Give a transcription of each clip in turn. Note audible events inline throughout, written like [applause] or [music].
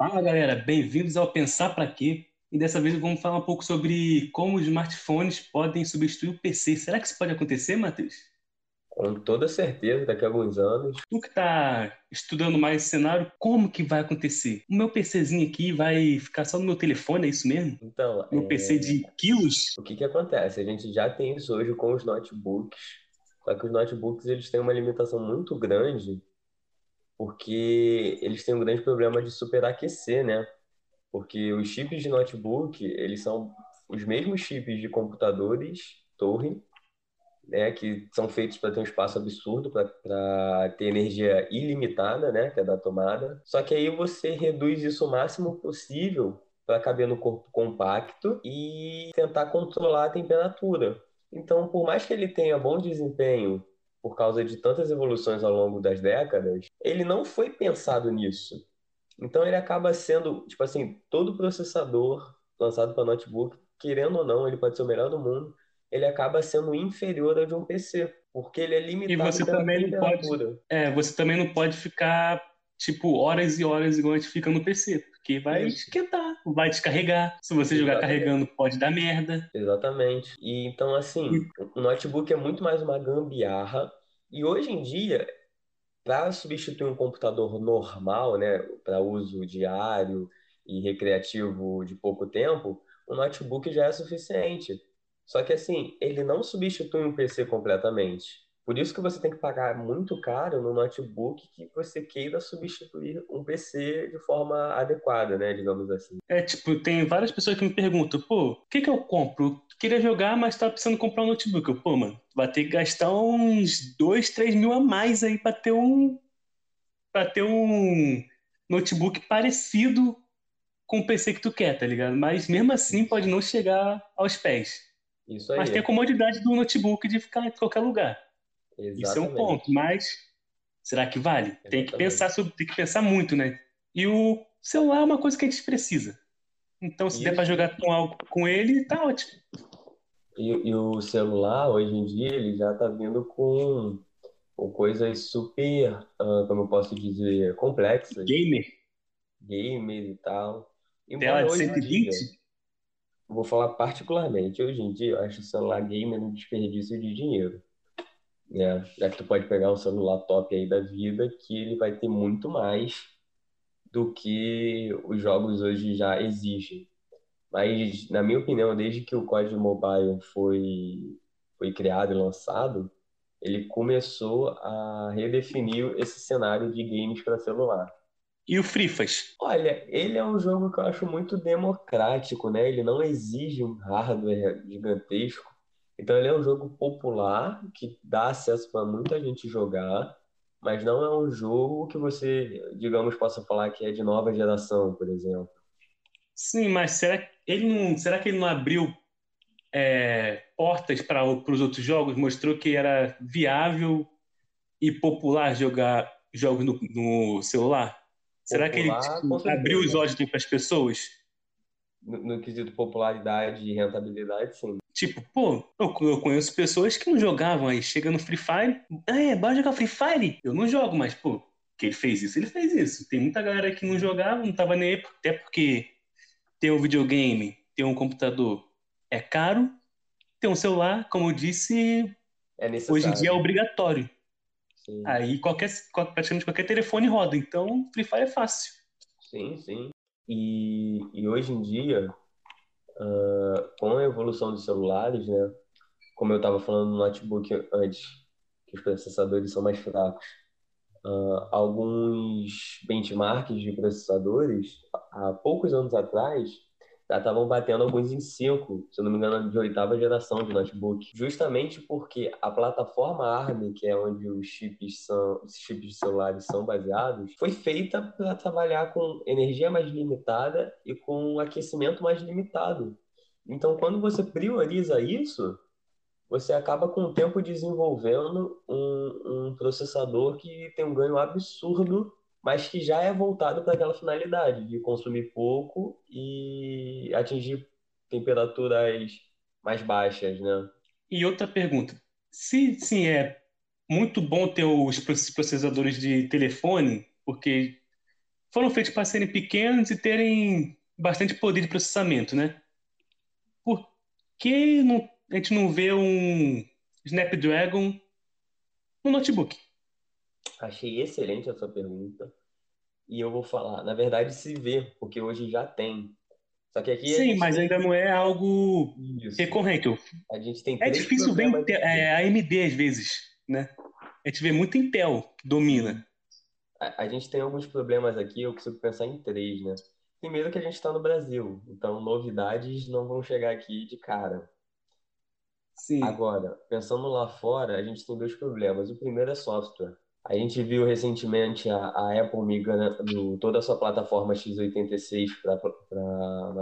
Fala galera, bem-vindos ao Pensar Pra Quê? E dessa vez vamos falar um pouco sobre como os smartphones podem substituir o PC. Será que isso pode acontecer, Matheus? Com toda certeza, daqui a alguns anos. Tu que está estudando mais esse cenário, como que vai acontecer? O meu PCzinho aqui vai ficar só no meu telefone, é isso mesmo? Então, Meu é, PC de quilos? o que que acontece? A gente já tem isso hoje com os notebooks, só que os notebooks eles têm uma limitação muito grande, porque eles têm um grande problema de superaquecer, né? Porque os chips de notebook, eles são os mesmos chips de computadores torre, né, que são feitos para ter um espaço absurdo, para ter energia ilimitada, né, que é da tomada. Só que aí você reduz isso o máximo possível para caber no corpo compacto e tentar controlar a temperatura. Então, por mais que ele tenha bom desempenho por causa de tantas evoluções ao longo das décadas, ele não foi pensado nisso. Então, ele acaba sendo, tipo assim, todo processador lançado para notebook, querendo ou não, ele pode ser o melhor do mundo, ele acaba sendo inferior ao de um PC, porque ele é E limitado você pela também não pode, é, você também não pode ficar tipo horas e horas igual a gente fica no PC, porque vai esquentar, vai descarregar. Se você jogar Exatamente. carregando, pode dar merda. Exatamente. E então, assim, o notebook é muito mais uma gambiarra. E hoje em dia, para substituir um computador normal, né, para uso diário e recreativo de pouco tempo, o notebook já é suficiente. Só que assim, ele não substitui um PC completamente. Por isso que você tem que pagar muito caro no notebook que você queira substituir um PC de forma adequada, né, digamos assim. É tipo, tem várias pessoas que me perguntam, pô, o que que eu compro? Queria jogar, mas tava precisando comprar um notebook. Eu, pô, mano, vai ter que gastar uns 2, 3 mil a mais aí pra ter um para ter um notebook parecido com o PC que tu quer, tá ligado? Mas mesmo assim pode não chegar aos pés. Isso Mas tem a aí, comodidade do notebook de ficar em qualquer lugar. Isso é um ponto, exatamente. mas será que vale? Tem que Exatamente. pensar sobre, tem que pensar muito, né? E o celular é uma coisa que a gente precisa. Então, se der pra Isso. jogar com algo com ele, tá ótimo. E, e o celular, hoje em dia, ele já está vindo com, com coisas super, ah, como eu posso dizer, complexas, Gamer, gamers e tal. tela de hoje em dia, 120, vou falar particularmente, hoje em dia eu acho o celular gamer um desperdício de dinheiro, né? Já que tu pode pegar um celular top aí da vida, que ele vai ter muito mais do que os jogos hoje já exigem. Mas, na minha opinião, desde que o COD Mobile foi, foi criado e lançado, ele começou a redefinir esse cenário de games para celular. e o Frifas. Olha, ele é um jogo que eu acho muito democrático, né? Ele não exige um hardware gigantesco. Então, ele é um jogo popular que dá acesso para muita gente jogar, mas não é um jogo que você, digamos, possa falar que é de nova geração, por exemplo. Sim, mas será que ele não, será que ele não abriu é, portas para os outros jogos? Mostrou que era viável e popular jogar jogos no, no celular? Será que ele Popular, tipo, abriu os certeza. olhos para as pessoas? No, no quesito popularidade e rentabilidade, sim. Tipo, pô, eu, eu conheço pessoas que não jogavam aí, chega no Free Fire, ah, é, bora jogar Free Fire? Eu não jogo, mas, pô, que ele fez isso, ele fez isso. Tem muita galera que não jogava, não tava nem aí, até porque ter um videogame, ter um computador é caro, ter um celular, como eu disse, É hoje em dia é obrigatório. Sim, Aí qualquer, qual- praticamente qualquer telefone roda, então Free Fire é fácil. sim, sim. E, e hoje em dia, ah, com a evolução dos celulares, né? Como eu estava falando no notebook antes, que os processadores são mais fracos. Ah, alguns benchmarks de processadores, há poucos anos atrás, já estavam batendo alguns em 5, se eu não me engano, de oitava geração de notebook. Justamente porque a plataforma ARM, que é onde os chips são, os chips de celulares são baseados, foi feita para trabalhar com energia mais limitada e com aquecimento mais limitado. Então, quando você prioriza isso, você acaba com o tempo desenvolvendo um, um processador que tem um ganho absurdo, mas que já é voltado para aquela finalidade de consumir pouco e atingir temperaturas mais baixas, né? E outra pergunta, se sim é muito bom ter os proce- processadores de telefone, porque foram feitos para serem pequenos e terem bastante poder de processamento, né? Por que não, a gente não vê um Snapdragon no notebook? Achei excelente a sua pergunta. E eu vou falar, na verdade se vê, porque hoje já tem. Só que aqui Sim, mas tem... ainda não é algo Isso. recorrente. A gente tem é difícil ver é, a AMD às vezes, né? A gente vê muito Intel que domina. A, a gente tem alguns problemas aqui, eu consigo pensar em três, né? Primeiro que a gente está no Brasil, então novidades não vão chegar aqui de cara. Sim. Agora, pensando lá fora, a gente tem dois problemas. O primeiro é software. A gente viu recentemente a, a Apple migrando toda a sua plataforma x86 para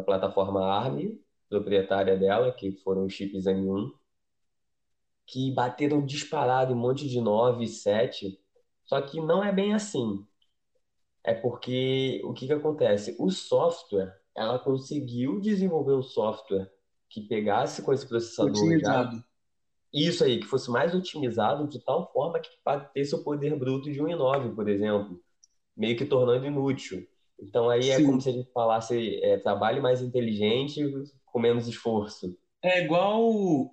a plataforma ARM, proprietária dela, que foram os chips M1, que bateram disparado um monte de 9 e 7. Só que não é bem assim. É porque o que, que acontece? O software, ela conseguiu desenvolver um software que pegasse com esse processador Otimizado. já isso aí, que fosse mais otimizado de tal forma que batesse o poder bruto de 1,9, por exemplo, meio que tornando inútil. Então aí é Sim. é como se a gente falasse é, trabalhe mais inteligente com menos esforço. É igual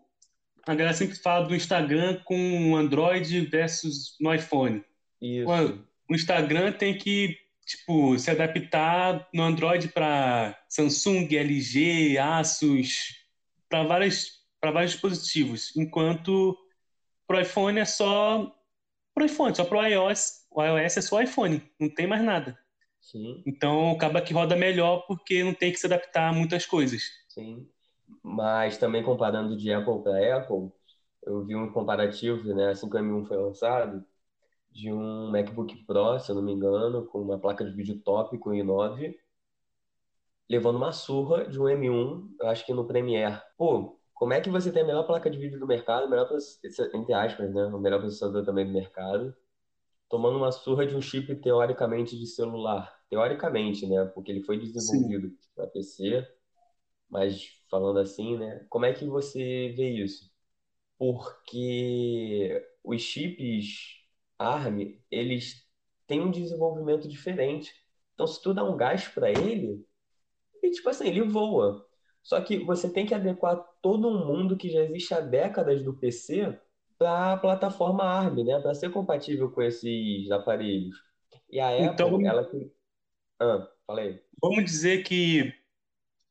a galera sempre fala do Instagram com Android versus no iPhone. Isso. O Instagram tem que tipo se adaptar no Android para Samsung, LG, Asus, para várias para vários dispositivos, enquanto para o iPhone é só para o iPhone, só para o iOS. O iOS é só iPhone, não tem mais nada. Sim. Então acaba que roda melhor porque não tem que se adaptar a muitas coisas. Sim. Mas também comparando de Apple para Apple, eu vi um comparativo, né, assim que o M1 foi lançado, de um MacBook Pro, se eu não me engano, com uma placa de vídeo top com i9, levando uma surra de um M1, eu acho que no Premiere. Pô, como é que você tem a melhor placa de vídeo do mercado, melhor, entre aspas, né? O melhor processador também do mercado, tomando uma surra de um chip teoricamente de celular. Teoricamente, né? Porque ele foi desenvolvido para PC, mas falando assim, né? Como é que você vê isso? Porque os chips ARM, eles têm um desenvolvimento diferente. Então, se tu dá um gás para ele, ele, tipo assim, ele voa. Só que você tem que adequar todo um mundo que já existe há décadas do PC para a plataforma ARM, né? Para ser compatível com esses aparelhos. E a então, Apple, ela ah, falei. Vamos dizer que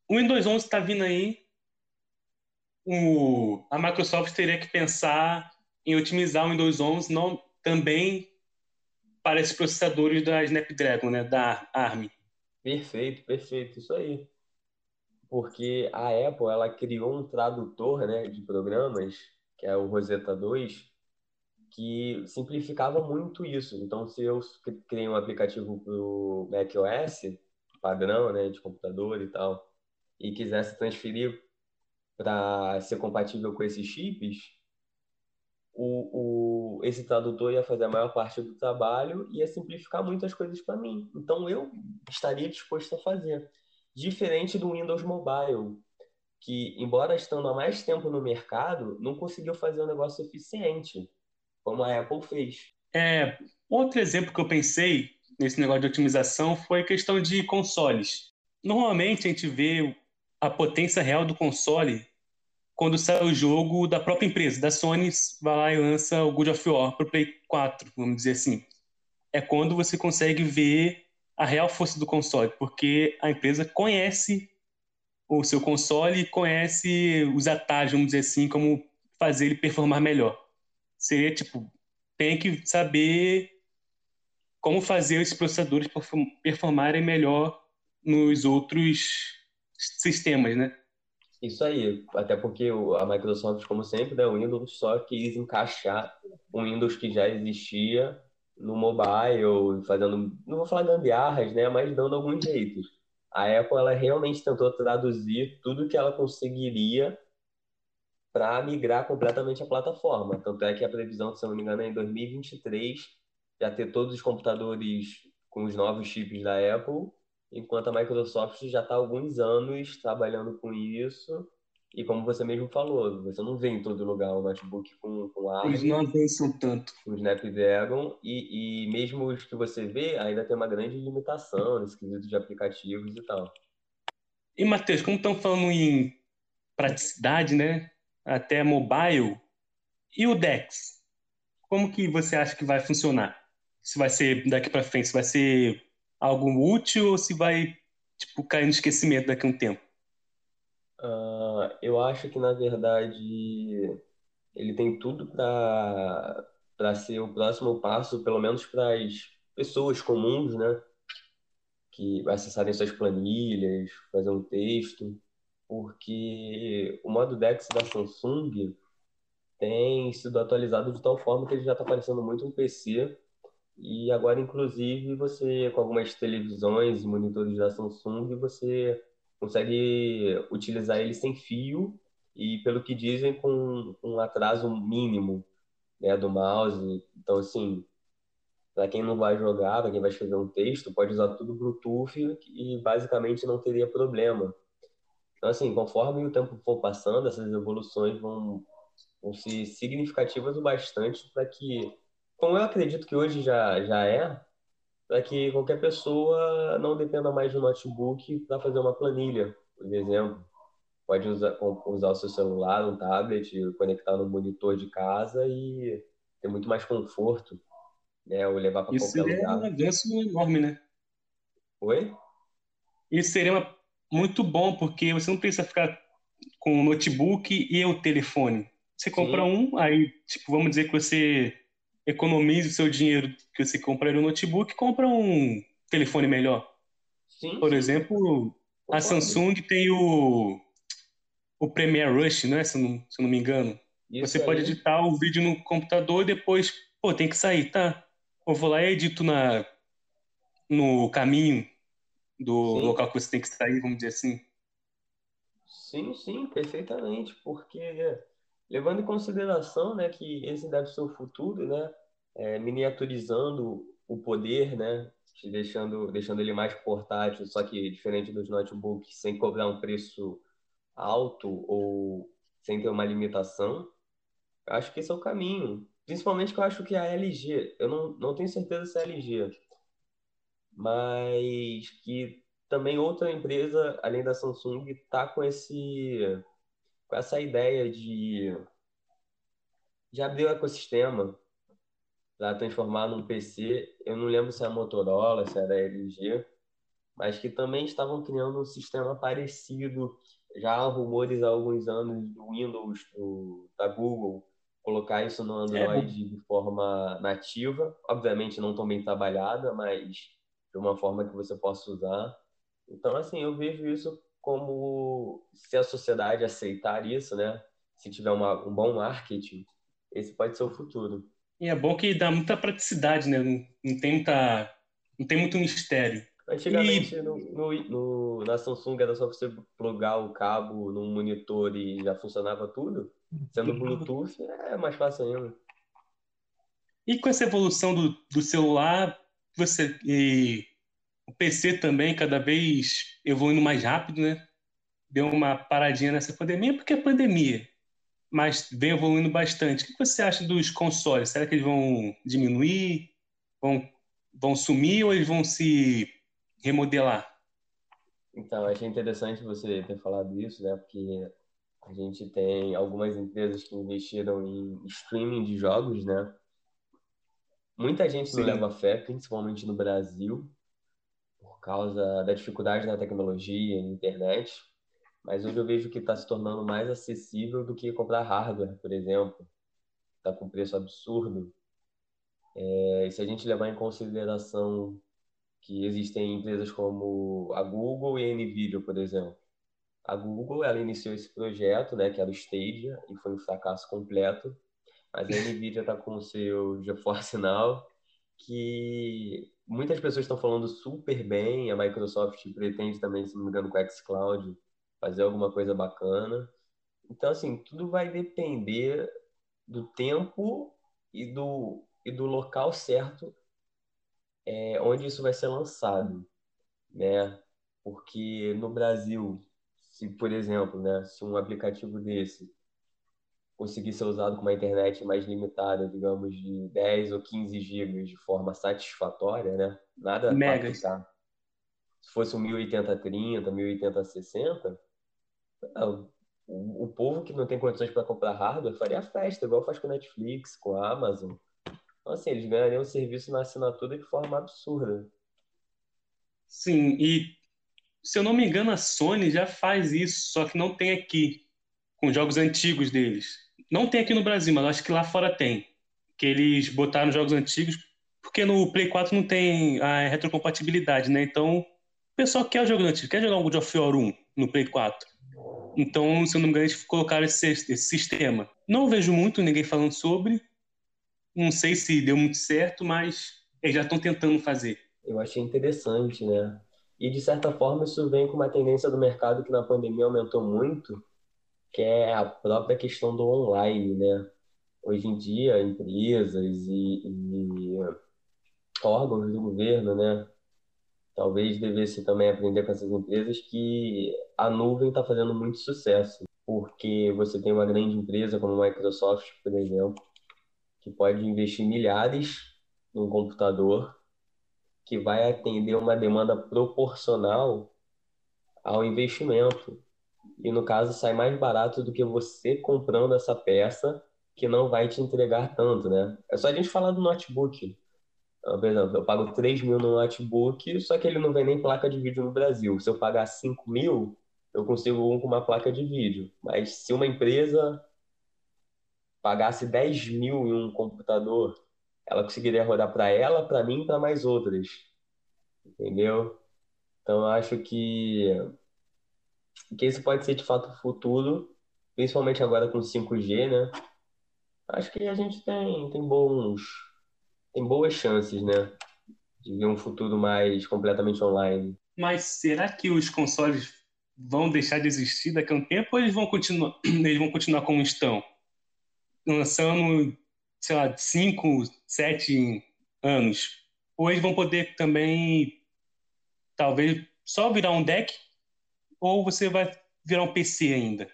o Windows 11 está vindo aí. O, a Microsoft teria que pensar em otimizar o Windows 11 não, também para esses processadores da Snapdragon, né, da ARM. Perfeito, perfeito, isso aí porque a Apple ela criou um tradutor né, de programas, que é o Rosetta 2, que simplificava muito isso. Então, se eu criei um aplicativo para o macOS, padrão né, de computador e tal, e quisesse transferir para ser compatível com esses chips, o, o, esse tradutor ia fazer a maior parte do trabalho e ia simplificar muitas coisas para mim. Então, eu estaria disposto a fazer. Diferente do Windows Mobile, que, embora estando há mais tempo no mercado, não conseguiu fazer um negócio eficiente, como a Apple fez. É, outro exemplo que eu pensei nesse negócio de otimização foi a questão de consoles. Normalmente a gente vê a potência real do console quando sai o jogo da própria empresa, da Sony, vai lá e lança o God of War para o Play 4, vamos dizer assim. É quando você consegue ver a real força do console, porque a empresa conhece o seu console, conhece os atalhos, vamos dizer assim, como fazer ele performar melhor. Seria tipo, tem que saber como fazer esses processadores performarem melhor nos outros sistemas, né? Isso aí, até porque a Microsoft, como sempre, né, o Windows só quis encaixar um Windows que já existia no mobile, fazendo, não vou falar gambiarras, né, mas dando alguns jeitos. A Apple ela realmente tentou traduzir tudo que ela conseguiria para migrar completamente a plataforma. Tanto é que a previsão, se não me engano, é em 2023 já ter todos os computadores com os novos chips da Apple, enquanto a Microsoft já está alguns anos trabalhando com isso E como você mesmo falou, você não vê em todo lugar um notebook com, com ARM. Eles não avançam tanto. Com Snapdragon, e, e mesmo os que você vê, ainda tem uma grande limitação nesse quesito de aplicativos e tal. E, Matheus, como estão falando em praticidade, né? Até mobile, e o DeX? Como que você acha que vai funcionar? Se vai ser daqui para frente, se vai ser algo útil ou se vai tipo cair no esquecimento daqui a um tempo? Uh, eu acho que, na verdade, ele tem tudo para para ser o próximo passo, pelo menos para as pessoas comuns, né? Que acessarem suas planilhas, fazer um texto, porque o modo DeX da Samsung tem sido atualizado de tal forma que ele já está parecendo muito um PC. E agora, inclusive, você, com algumas televisões e monitores da Samsung, você consegue utilizar ele sem fio e, pelo que dizem, com um atraso mínimo né, do mouse. Então, assim, para quem não vai jogar, para quem vai escrever um texto, pode usar tudo Bluetooth e basicamente não teria problema. Então, assim, conforme o tempo for passando, essas evoluções vão, vão ser significativas o bastante para que, como eu acredito que hoje já, já é, para que qualquer pessoa não dependa mais um notebook para fazer uma planilha, por exemplo. Pode usar, usar o seu celular, um tablet, conectar no monitor de casa e ter muito mais conforto, né? Ou levar para qualquer lugar. Isso seria um avanço enorme, né? Oi? Isso seria uma, muito bom, porque você não precisa ficar com o notebook e o telefone. Você compra Sim. um, aí, tipo, vamos dizer que você economize o seu dinheiro que você compraria um notebook e compra um telefone melhor. Sim, Por sim. exemplo, a Samsung tem o, o Premiere Rush, né? Se eu não, se eu não me engano. Isso você pode aí. editar o vídeo no computador e depois, pô, tem que sair, tá? Eu vou lá e edito na, no caminho do Sim. local que você tem que sair, vamos dizer assim. Sim, sim, perfeitamente, porque levando em consideração, né, que esse deve ser o futuro, né, é, miniaturizando o poder, né, deixando, deixando ele mais portátil, só que diferente dos notebooks, sem cobrar um preço alto ou sem ter uma limitação, acho que esse é o caminho. Principalmente que eu acho que a LG, eu não, não tenho certeza se é a LG, mas que também outra empresa, além da Samsung, está com esse com essa ideia de de abrir o ecossistema para transformar num PC. Eu não lembro se é a Motorola, se era LG, mas que também estavam criando um sistema parecido. Já há rumores há alguns anos do Windows, do, da Google, colocar isso no Android é. de forma nativa. Obviamente não tão bem trabalhada, mas de uma forma que você possa usar. Então, assim, eu vejo isso como se a sociedade aceitar isso, né? Se tiver uma, um bom marketing, esse pode ser o futuro. E é bom que dá muita praticidade, né? Não, não tem muita, não tem muito mistério. Antigamente, e... no, no, no, na Samsung era só você plugar o cabo num monitor e já funcionava tudo. Sendo Bluetooth, é mais fácil ainda. E com essa evolução do, do celular, você e o PC também cada vez evoluindo mais rápido, né? Deu uma paradinha nessa pandemia, porque é pandemia, mas vem evoluindo bastante. O que você acha dos consoles? Será que eles vão diminuir? Vão, vão sumir ou eles vão se remodelar? Então, achei interessante você ter falado isso, né? Porque a gente tem algumas empresas que investiram em streaming de jogos, né? Muita gente Sim. não leva fé, principalmente no Brasil, causa da dificuldade na tecnologia e na internet. Mas hoje eu vejo que está se tornando mais acessível do que comprar hardware, por exemplo. Está com preço absurdo. É, e se a gente levar em consideração que existem empresas como a Google e a Nvidia, por exemplo. A Google ela iniciou esse projeto, né, que era o Stadia, e foi um fracasso completo. Mas a [laughs] Nvidia está com o seu GeForce Now, que muitas pessoas estão falando super bem. A Microsoft pretende também, se não me engano, com a xCloud, fazer alguma coisa bacana. Então, assim, tudo vai depender do tempo e do, e do local certo é, onde isso vai ser lançado, né? Porque no Brasil, se, por exemplo, né, se um aplicativo desse conseguir ser usado com uma internet mais limitada, digamos, de 10 ou 15 gigas de forma satisfatória, né? Nada Megas. 4K. Se fosse um 1080-30, 1080-60, o, o povo que não tem condições para comprar hardware faria festa, igual faz com Netflix, com a Amazon. Então, assim, eles ganhariam o serviço na assinatura de forma absurda. Sim, e se eu não me engano, a Sony já faz isso, só que não tem aqui, com jogos antigos deles. Não tem aqui no Brasil, mas acho que lá fora tem. Que eles botaram jogos antigos, porque no Play 4 não tem a retrocompatibilidade, né? Então, o pessoal quer jogo antigo, quer jogar um God of War 1 no Play 4. Então, se eu não me engano, eles colocaram esse, esse sistema. Não vejo muito ninguém falando sobre. Não sei se deu muito certo, mas eles já estão tentando fazer. Eu achei interessante, né? E, de certa forma, isso vem com uma tendência do mercado que na pandemia aumentou muito, que é a própria questão do online, né? Hoje em dia, empresas e, e órgãos do governo, né? Talvez devesse também aprender com essas empresas que a nuvem está fazendo muito sucesso, porque você tem uma grande empresa como a Microsoft, por exemplo, que pode investir milhares num computador que vai atender uma demanda proporcional ao investimento. E no caso sai mais barato do que você comprando essa peça que não vai te entregar tanto, né? É só a gente falar do notebook. Ah, por exemplo, eu pago 3 mil no notebook, só que ele não vem nem placa de vídeo no Brasil. Se eu pagar 5 mil, eu consigo um com uma placa de vídeo. Mas se uma empresa pagasse 10 mil em um computador, ela conseguiria rodar para ela, para mim e para mais outras. Entendeu? Então, acho que, que esse pode ser de fato o futuro, principalmente agora com 5G, né? Acho que a gente tem, tem bons tem boas chances, né? De ver um futuro mais completamente online. Mas será que os consoles vão deixar de existir daqui a um tempo ou eles vão continuar, [clears throat] eles vão continuar como estão? Lançando, sei lá, 5, 7 anos. Ou eles vão poder também, talvez, só virar um deck? Ou você vai virar um PC ainda? O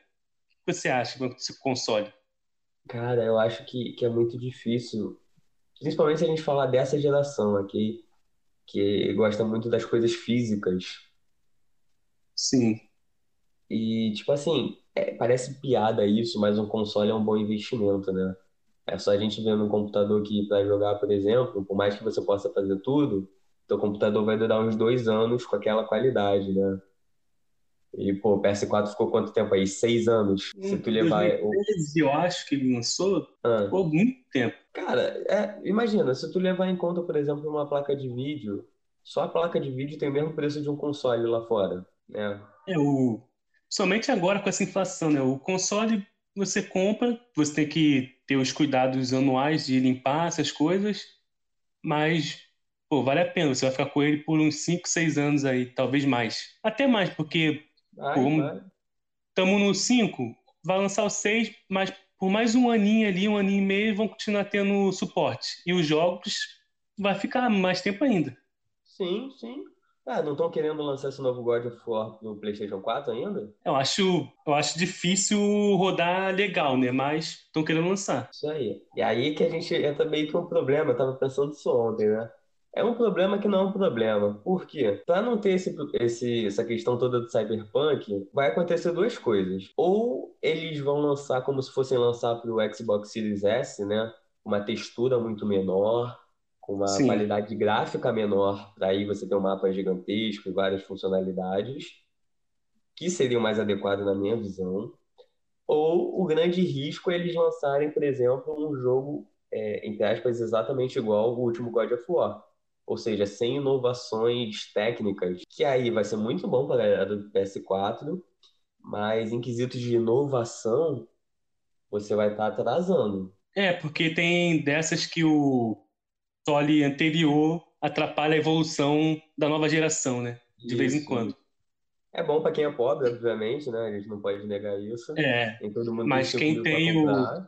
que você acha desse console? Cara, eu acho que, que é muito difícil Principalmente se a gente falar dessa geração aqui, que gosta muito das coisas físicas. Sim. E, tipo assim, é, parece piada isso, mas um console é um bom investimento, né? É só a gente ver no computador que para jogar, por exemplo, por mais que você possa fazer tudo, teu computador vai durar uns dois anos com aquela qualidade, né? E, pô, o PS4 ficou quanto tempo aí? Seis anos. Se tu levar. 2013, eu acho que ele lançou, ah. ficou muito tempo. Cara, é, imagina, se tu levar em conta, por exemplo, uma placa de vídeo, só a placa de vídeo tem o mesmo preço de um console lá fora, né? É, o... Somente agora com essa inflação, né? O console você compra, você tem que ter os cuidados anuais de limpar essas coisas, mas, pô, vale a pena. Você vai ficar com ele por uns 5, 6 anos aí, talvez mais. Até mais, porque Estamos no 5, vai lançar o 6, mas por mais um aninho ali, um aninho e meio, vão continuar tendo suporte. E os jogos vai ficar mais tempo ainda. Sim, sim. Ah, não estão querendo lançar esse novo God of War no PlayStation 4 ainda? Eu acho, eu acho difícil rodar legal, né? Mas estão querendo lançar. Isso aí. E aí que a gente entra meio que um problema. Eu tava pensando isso ontem, né? É um problema que não é um problema. Por quê? Para não ter esse, esse, essa questão toda do cyberpunk, vai acontecer duas coisas. Ou eles vão lançar como se fossem lançar para o Xbox Series S, né? Uma textura muito menor, com uma Sim. qualidade gráfica menor, para aí você ter um mapa gigantesco e várias funcionalidades, que seriam mais adequadas na minha visão. Ou o grande risco é eles lançarem, por exemplo, um jogo, é, entre aspas, exatamente igual ao último God of War ou seja, sem inovações técnicas, que aí vai ser muito bom para a galera do PS4, mas em quesitos de inovação, você vai estar tá atrasando. É, porque tem dessas que o console anterior atrapalha a evolução da nova geração, né? De isso. vez em quando. É bom para quem é pobre, obviamente, né? A gente não pode negar isso. É. mas quem tem o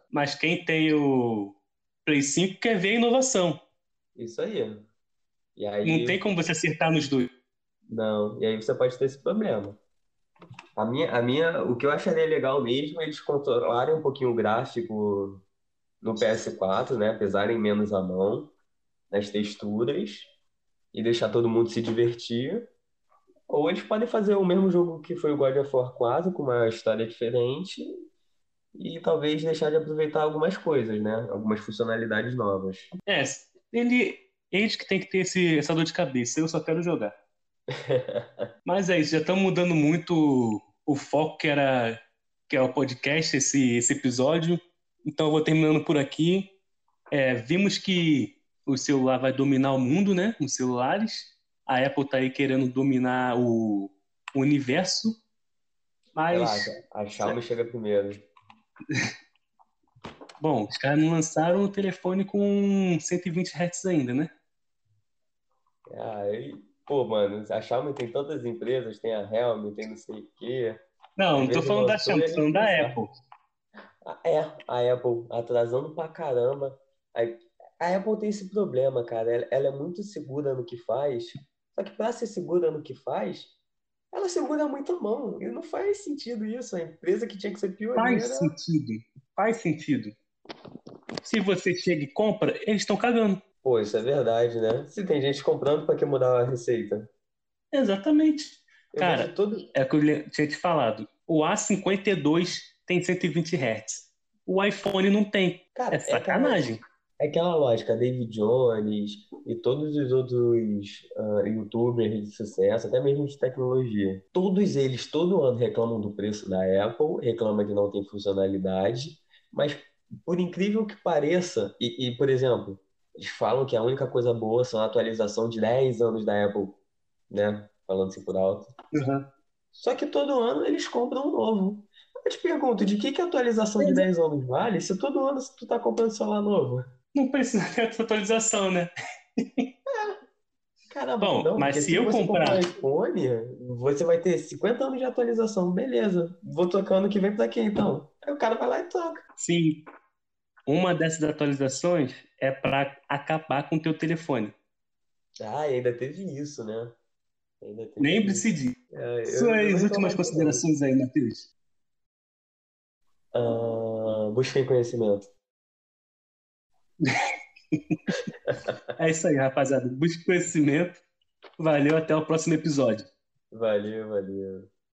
mas quem tem o Play 5 quer ver a inovação. Isso aí. E aí, não tem como você acertar nos dois. Não, e aí você pode ter esse problema. A minha, a minha, o que eu acharia legal mesmo é eles controlarem um pouquinho o gráfico no PS4, né? Pesarem menos a mão nas texturas e deixar todo mundo se divertir. Ou eles podem fazer o mesmo jogo que foi o God of War 4, com uma história diferente, e talvez deixar de aproveitar algumas coisas, né? Algumas funcionalidades novas. É, ele, eles que tem que ter esse, essa dor de cabeça, eu só quero jogar. [laughs] Mas é isso, já estamos mudando muito o foco que era que é o podcast, esse, esse episódio. Então eu vou terminando por aqui. É, vimos que o celular vai dominar o mundo, né? Os celulares. A Apple está aí querendo dominar o, o universo. Mas. Relaxa, a Xiaomi é. chega primeiro. [laughs] Bom, os caras não lançaram o telefone com 120 Hz ainda, né? Aí, pô, mano, a Xiaomi tem tantas empresas, tem a Helm, tem não sei o quê. Não, não tô falando da Xiaomi, tô falando da Apple. É, a Apple atrasando pra caramba. A Apple tem esse problema, cara. Ela é muito segura no que faz. Só que para ser segura no que faz, ela segura muito a mão. E não faz sentido isso. A empresa que tinha que ser pioneira. Faz sentido. Faz sentido. Se você chega e compra, eles estão cagando. Pô, isso é verdade, né? Se tem gente comprando, para que mudar a receita? Exatamente. Eu Cara, todo... é o que eu tinha te falado. O A52 tem 120 Hz. O iPhone não tem. Cara, é, é sacanagem. É aquela lógica, David Jones e todos os outros uh, youtubers de sucesso, até mesmo de tecnologia. Todos eles, todo ano, reclamam do preço da Apple, reclamam que não tem funcionalidade, mas por incrível que pareça, e, e por exemplo, eles falam que a única coisa boa são a atualização de 10 anos da Apple, né? Falando assim por alto. Uhum. Só que todo ano eles compram um novo. Eu te pergunto, de que, que a atualização de 10 anos vale se todo ano tu tá comprando celular novo? Não precisa ter atualização, né? É. Caramba, Bom, não, mas se, se eu comprar um iPhone, você vai ter 50 anos de atualização, beleza. Vou tocar ano que vem pra quê então? Aí o cara vai lá e toca. Sim. Uma dessas atualizações é para acabar com o teu telefone. Ah, ainda teve isso, né? Lembre-se disso. É, Suas últimas considerações aí, Matheus. Uh, busquem conhecimento. [laughs] é isso aí, rapaziada. Busque conhecimento. Valeu, até o próximo episódio. Valeu, valeu.